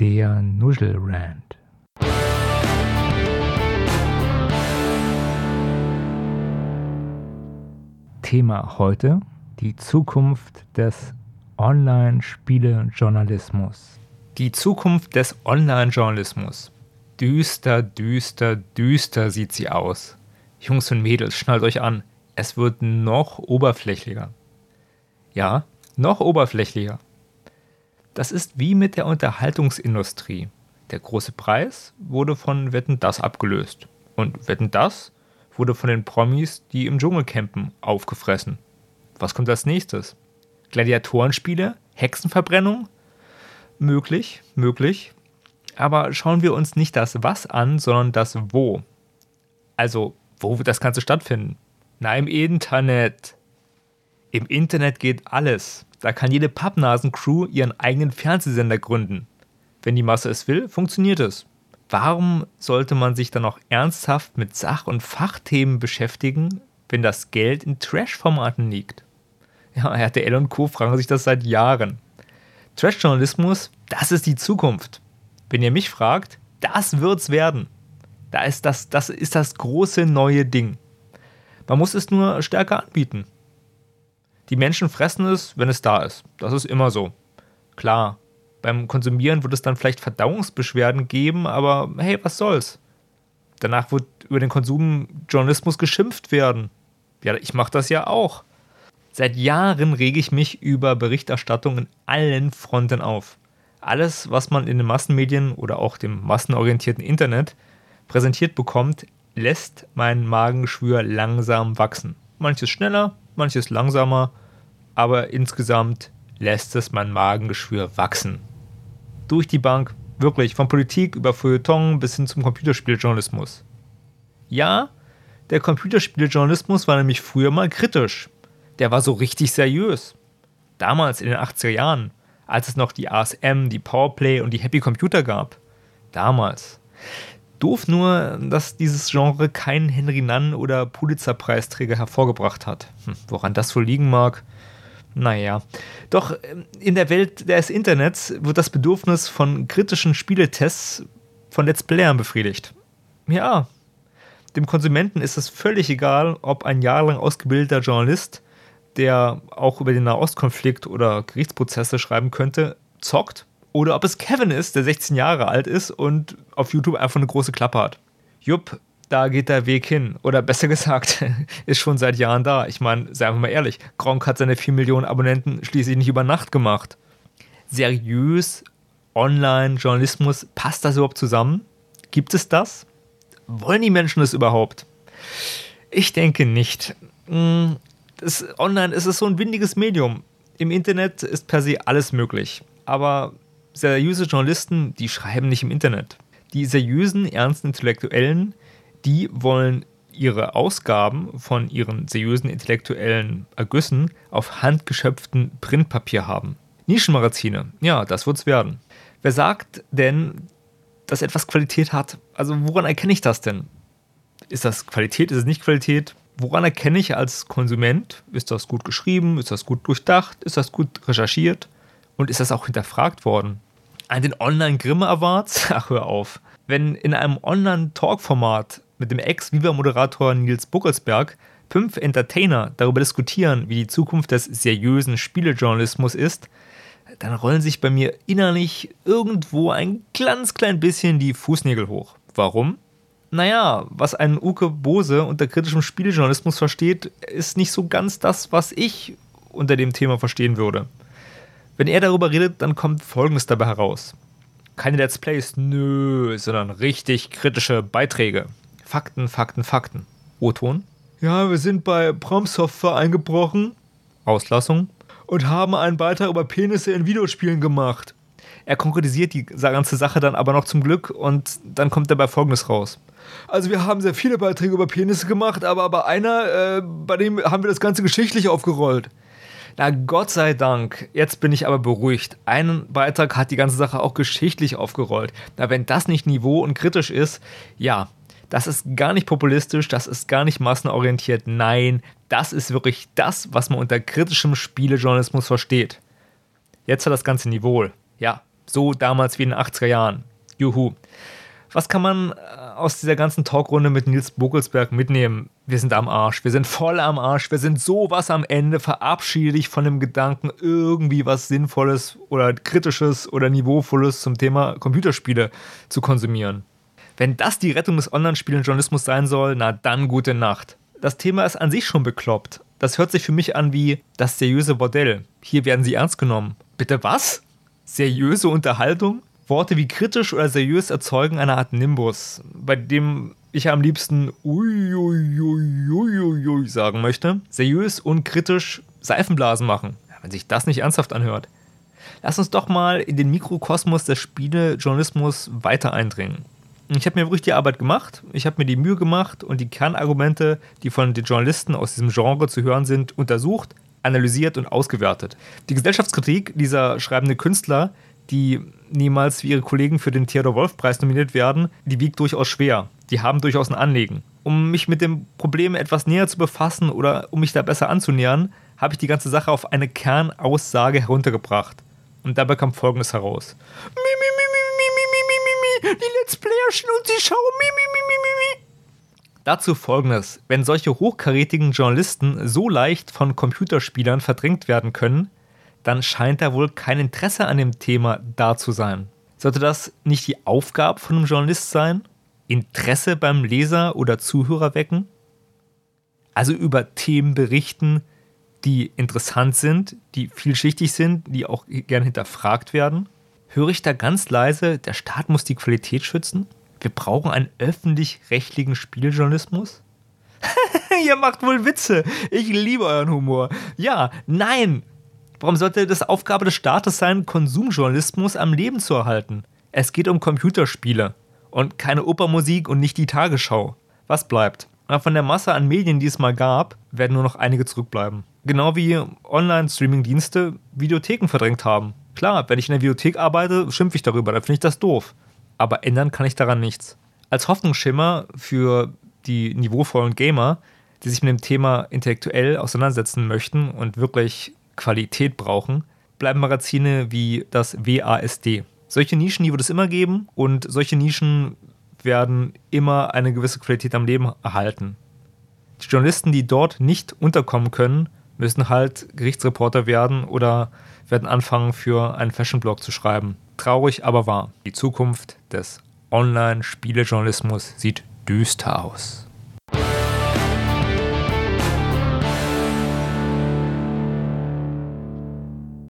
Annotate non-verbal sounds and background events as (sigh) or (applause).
Der Nuschelrand. Thema heute die Zukunft des Online-Spiele-Journalismus. Die Zukunft des Online-Journalismus. Düster, düster, düster sieht sie aus. Jungs und Mädels, schnallt euch an. Es wird noch oberflächlicher. Ja, noch oberflächlicher. Das ist wie mit der Unterhaltungsindustrie. Der große Preis wurde von Wetten das abgelöst. Und Wetten das wurde von den Promis, die im Dschungel campen, aufgefressen. Was kommt als nächstes? Gladiatorenspiele? Hexenverbrennung? Möglich, möglich. Aber schauen wir uns nicht das Was an, sondern das Wo. Also, wo wird das Ganze stattfinden? Na, im Internet. Im Internet geht alles. Da kann jede Pappnasen-Crew ihren eigenen Fernsehsender gründen. Wenn die Masse es will, funktioniert es. Warum sollte man sich dann auch ernsthaft mit Sach- und Fachthemen beschäftigen, wenn das Geld in Trash-Formaten liegt? Ja, RTL und Co. fragen sich das seit Jahren. Trash-Journalismus, das ist die Zukunft. Wenn ihr mich fragt, das wird's werden. Da ist das, das ist das große neue Ding. Man muss es nur stärker anbieten. Die Menschen fressen es, wenn es da ist. Das ist immer so. Klar, beim Konsumieren wird es dann vielleicht Verdauungsbeschwerden geben, aber hey, was soll's? Danach wird über den Konsum Journalismus geschimpft werden. Ja, ich mache das ja auch. Seit Jahren rege ich mich über Berichterstattung in allen Fronten auf. Alles, was man in den Massenmedien oder auch dem massenorientierten Internet präsentiert bekommt, lässt mein Magengeschwür langsam wachsen. Manches schneller, manches langsamer, aber insgesamt lässt es mein Magengeschwür wachsen. Durch die Bank, wirklich, von Politik über Feuilleton bis hin zum Computerspieljournalismus. Ja, der Computerspieljournalismus war nämlich früher mal kritisch. Der war so richtig seriös. Damals in den 80er Jahren, als es noch die ASM, die Powerplay und die Happy Computer gab. Damals. Doof nur, dass dieses Genre keinen Henry Nunn oder Pulitzer-Preisträger hervorgebracht hat. Hm, woran das wohl liegen mag? Naja. Doch ähm, in der Welt des Internets wird das Bedürfnis von kritischen Spieletests von Let's Playern befriedigt. Ja. Dem Konsumenten ist es völlig egal, ob ein jahrelang ausgebildeter Journalist, der auch über den Nahostkonflikt oder Gerichtsprozesse schreiben könnte, zockt oder ob es Kevin ist, der 16 Jahre alt ist und auf YouTube einfach eine große Klappe hat. Jupp, da geht der Weg hin. Oder besser gesagt, (laughs) ist schon seit Jahren da. Ich meine, seien wir mal ehrlich, Gronk hat seine 4 Millionen Abonnenten schließlich nicht über Nacht gemacht. Seriös, Online-Journalismus, passt das überhaupt zusammen? Gibt es das? Wollen die Menschen das überhaupt? Ich denke nicht. Hm, das Online ist es so ein windiges Medium. Im Internet ist per se alles möglich. Aber seriöse Journalisten, die schreiben nicht im Internet. Die seriösen, ernsten Intellektuellen, die wollen ihre Ausgaben von ihren seriösen intellektuellen Ergüssen auf handgeschöpftem Printpapier haben. Nischenmagazine, ja, das wird's werden. Wer sagt denn, dass etwas Qualität hat? Also woran erkenne ich das denn? Ist das Qualität, ist es nicht Qualität? Woran erkenne ich als Konsument, ist das gut geschrieben, ist das gut durchdacht, ist das gut recherchiert? Und ist das auch hinterfragt worden? An den Online-Grimme Awards? (laughs) Ach, hör auf. Wenn in einem Online-Talk-Format mit dem Ex-Viva-Moderator Nils Buckelsberg fünf Entertainer darüber diskutieren, wie die Zukunft des seriösen Spielejournalismus ist, dann rollen sich bei mir innerlich irgendwo ein ganz klein bisschen die Fußnägel hoch. Warum? Naja, was ein Uke Bose unter kritischem Spielejournalismus versteht, ist nicht so ganz das, was ich unter dem Thema verstehen würde. Wenn er darüber redet, dann kommt Folgendes dabei heraus. Keine Let's Plays, nö, sondern richtig kritische Beiträge. Fakten, Fakten, Fakten. O-Ton? Ja, wir sind bei Prom Software eingebrochen. Auslassung. Und haben einen Beitrag über Penisse in Videospielen gemacht. Er konkretisiert die ganze Sache dann aber noch zum Glück und dann kommt dabei Folgendes raus. Also wir haben sehr viele Beiträge über Penisse gemacht, aber bei einer, äh, bei dem haben wir das Ganze geschichtlich aufgerollt. Na Gott sei Dank, jetzt bin ich aber beruhigt. Ein Beitrag hat die ganze Sache auch geschichtlich aufgerollt. Na, wenn das nicht niveau- und kritisch ist, ja, das ist gar nicht populistisch, das ist gar nicht massenorientiert. Nein, das ist wirklich das, was man unter kritischem Spielejournalismus versteht. Jetzt hat das ganze Niveau. Ja, So damals wie in den 80er Jahren. Juhu. Was kann man äh, aus dieser ganzen Talkrunde mit Nils Bogelsberg mitnehmen? Wir sind am Arsch. Wir sind voll am Arsch. Wir sind sowas am Ende. Verabschiede dich von dem Gedanken, irgendwie was Sinnvolles oder Kritisches oder Niveauvolles zum Thema Computerspiele zu konsumieren. Wenn das die Rettung des Online-Spielen-Journalismus sein soll, na dann gute Nacht. Das Thema ist an sich schon bekloppt. Das hört sich für mich an wie das seriöse Bordell. Hier werden sie ernst genommen. Bitte was? Seriöse Unterhaltung? Worte wie kritisch oder seriös erzeugen eine Art Nimbus, bei dem ich am liebsten uiuiuiuiui sagen möchte. Seriös und kritisch Seifenblasen machen, wenn sich das nicht ernsthaft anhört. Lass uns doch mal in den Mikrokosmos des Spielejournalismus weiter eindringen. Ich habe mir wirklich die Arbeit gemacht, ich habe mir die Mühe gemacht und die Kernargumente, die von den Journalisten aus diesem Genre zu hören sind, untersucht, analysiert und ausgewertet. Die Gesellschaftskritik dieser schreibenden Künstler, die niemals wie ihre Kollegen für den Theodor Wolf Preis nominiert werden, die wiegt durchaus schwer. Die haben durchaus ein Anliegen. Um mich mit dem Problem etwas näher zu befassen oder um mich da besser anzunähern, habe ich die ganze Sache auf eine Kernaussage heruntergebracht. Und dabei kam Folgendes heraus. Mimi die Let's Playerchen und die Show. Mi, mi, mi, mi, mi. Dazu folgendes: Wenn solche hochkarätigen Journalisten so leicht von Computerspielern verdrängt werden können, dann scheint da wohl kein Interesse an dem Thema da zu sein. Sollte das nicht die Aufgabe von einem Journalist sein? Interesse beim Leser oder Zuhörer wecken? Also über Themen berichten, die interessant sind, die vielschichtig sind, die auch gern hinterfragt werden? Höre ich da ganz leise, der Staat muss die Qualität schützen? Wir brauchen einen öffentlich-rechtlichen Spieljournalismus? (laughs) Ihr macht wohl Witze. Ich liebe euren Humor. Ja, nein. Warum sollte das Aufgabe des Staates sein, Konsumjournalismus am Leben zu erhalten? Es geht um Computerspiele und keine Opermusik und nicht die Tagesschau. Was bleibt? Von der Masse an Medien, die es mal gab, werden nur noch einige zurückbleiben. Genau wie Online-Streaming-Dienste Videotheken verdrängt haben. Klar, wenn ich in der Videothek arbeite, schimpfe ich darüber, dann finde ich das doof. Aber ändern kann ich daran nichts. Als Hoffnungsschimmer für die niveauvollen Gamer, die sich mit dem Thema intellektuell auseinandersetzen möchten und wirklich Qualität brauchen, bleiben Magazine wie das WASD. Solche Nischen, die wird es immer geben und solche Nischen werden immer eine gewisse Qualität am Leben erhalten. Die Journalisten, die dort nicht unterkommen können, müssen halt Gerichtsreporter werden oder werden anfangen, für einen Fashion-Blog zu schreiben. Traurig, aber wahr. Die Zukunft des Online-Spielejournalismus sieht düster aus.